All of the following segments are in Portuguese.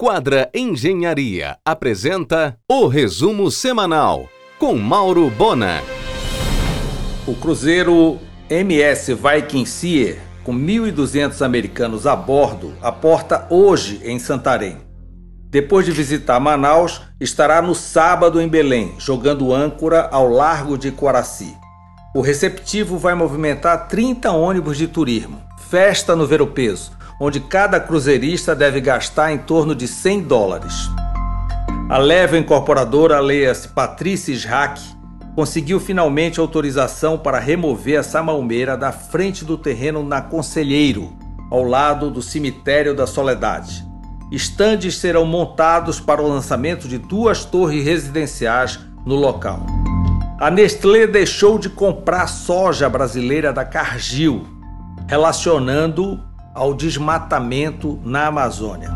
Quadra Engenharia apresenta o resumo semanal com Mauro Bona. O cruzeiro MS Viking Sea, com 1.200 americanos a bordo, aporta hoje em Santarém. Depois de visitar Manaus, estará no sábado em Belém, jogando âncora ao largo de Coraci. O receptivo vai movimentar 30 ônibus de turismo. Festa no Ver o Peso onde cada cruzeirista deve gastar em torno de 100 dólares. A leva incorporadora, leia-se Patrícia Ishack, conseguiu finalmente autorização para remover a samalmeira da frente do terreno na Conselheiro, ao lado do Cemitério da Soledade. Estandes serão montados para o lançamento de duas torres residenciais no local. A Nestlé deixou de comprar soja brasileira da Cargill, relacionando ao desmatamento na Amazônia.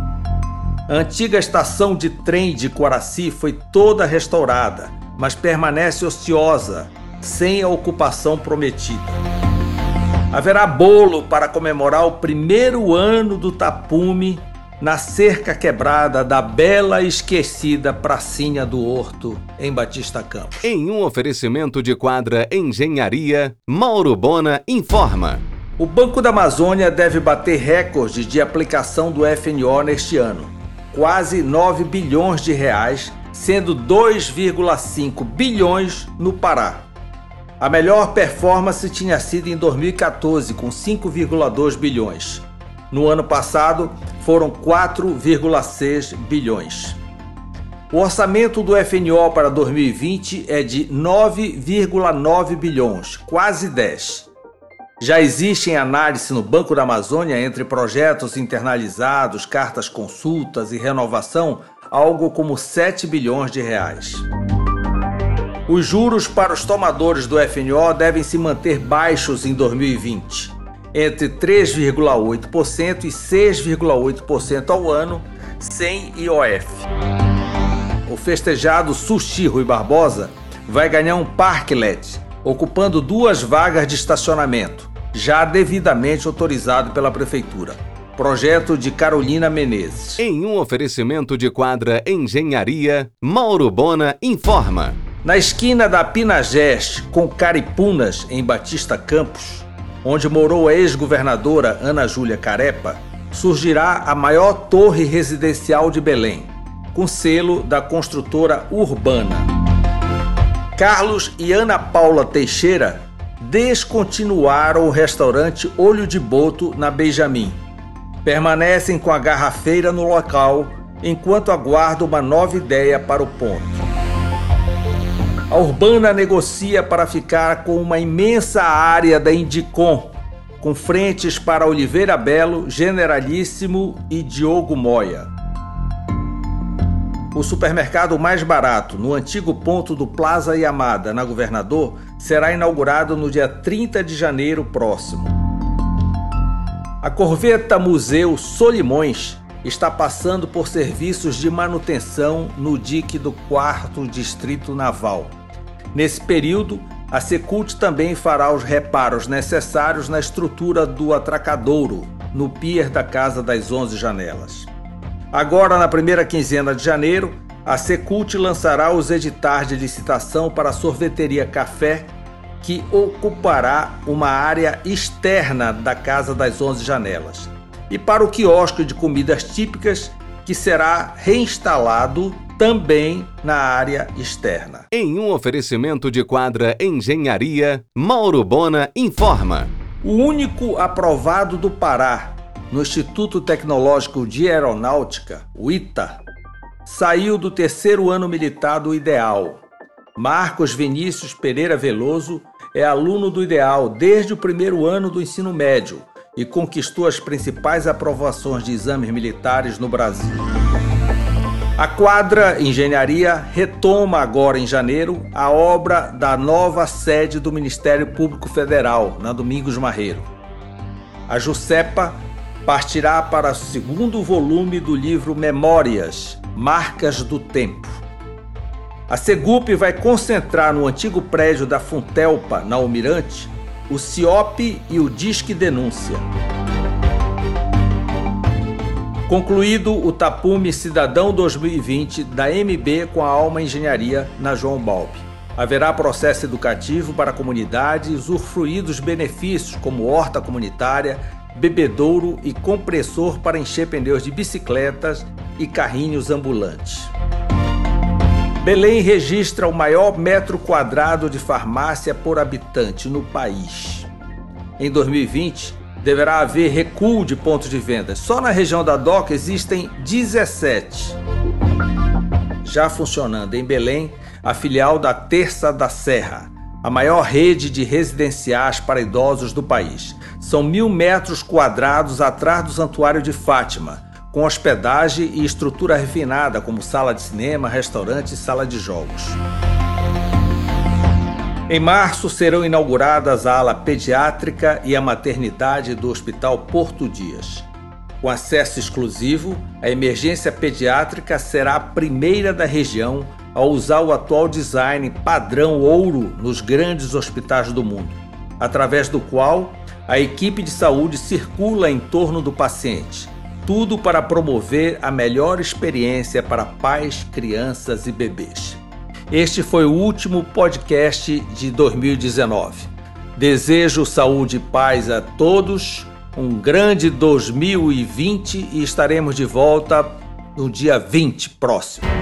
A antiga estação de trem de Coraci foi toda restaurada, mas permanece ociosa, sem a ocupação prometida. Haverá bolo para comemorar o primeiro ano do tapume na cerca quebrada da bela e esquecida Pracinha do Horto, em Batista Campos. Em um oferecimento de quadra Engenharia, Mauro Bona informa. O Banco da Amazônia deve bater recorde de aplicação do FNO neste ano, quase 9 bilhões de reais, sendo 2,5 bilhões no Pará. A melhor performance tinha sido em 2014, com 5,2 bilhões. No ano passado, foram 4,6 bilhões. O orçamento do FNO para 2020 é de 9,9 bilhões, quase 10. Já existe em análise no Banco da Amazônia, entre projetos internalizados, cartas consultas e renovação, algo como 7 bilhões de reais. Os juros para os tomadores do FNO devem se manter baixos em 2020, entre 3,8% e 6,8% ao ano, sem IOF. O festejado Sushi Rui Barbosa vai ganhar um parklet, ocupando duas vagas de estacionamento já devidamente autorizado pela Prefeitura. Projeto de Carolina Menezes. Em um oferecimento de quadra Engenharia, Mauro Bona informa. Na esquina da Pinagés com Caripunas, em Batista Campos, onde morou a ex-governadora Ana Júlia Carepa, surgirá a maior torre residencial de Belém, com selo da construtora Urbana. Carlos e Ana Paula Teixeira descontinuaram o restaurante Olho de Boto na Benjamin. Permanecem com a garrafeira no local enquanto aguardam uma nova ideia para o ponto. A Urbana negocia para ficar com uma imensa área da Indicom, com frentes para Oliveira Belo, Generalíssimo e Diogo Moya. O supermercado mais barato, no antigo ponto do Plaza Yamada, na Governador, será inaugurado no dia 30 de janeiro próximo. A Corveta Museu Solimões está passando por serviços de manutenção no dique do 4 Distrito Naval. Nesse período, a Secult também fará os reparos necessários na estrutura do atracadouro, no pier da Casa das Onze Janelas. Agora, na primeira quinzena de janeiro, a Secult lançará os editais de licitação para a sorveteria Café, que ocupará uma área externa da Casa das Onze Janelas, e para o quiosque de comidas típicas, que será reinstalado também na área externa. Em um oferecimento de quadra Engenharia, Mauro Bona informa. O único aprovado do Pará no Instituto Tecnológico de Aeronáutica, o ITA, saiu do terceiro ano militar do Ideal. Marcos Vinícius Pereira Veloso é aluno do Ideal desde o primeiro ano do ensino médio e conquistou as principais aprovações de exames militares no Brasil. A quadra Engenharia retoma agora em janeiro a obra da nova sede do Ministério Público Federal, na Domingos Marreiro. A Jusepa partirá para o segundo volume do livro Memórias Marcas do Tempo. A Segup vai concentrar no antigo prédio da Funtelpa, na Almirante, o CIOP e o Disque Denúncia. Concluído o Tapume Cidadão 2020 da MB com a Alma Engenharia na João Balbi. Haverá processo educativo para a comunidade usufruir dos benefícios como horta comunitária, bebedouro e compressor para encher pneus de bicicletas e carrinhos ambulantes. Belém registra o maior metro quadrado de farmácia por habitante no país. Em 2020, deverá haver recuo de pontos de venda. Só na região da DOC existem 17. Já funcionando em Belém, a filial da Terça da Serra, a maior rede de residenciais para idosos do país. São mil metros quadrados atrás do Santuário de Fátima, com hospedagem e estrutura refinada como sala de cinema, restaurante e sala de jogos. Em março serão inauguradas a ala pediátrica e a maternidade do Hospital Porto Dias. Com acesso exclusivo, a emergência pediátrica será a primeira da região a usar o atual design padrão ouro nos grandes hospitais do mundo, através do qual a equipe de saúde circula em torno do paciente, tudo para promover a melhor experiência para pais, crianças e bebês. Este foi o último podcast de 2019. Desejo saúde e paz a todos, um grande 2020 e estaremos de volta no dia 20 próximo.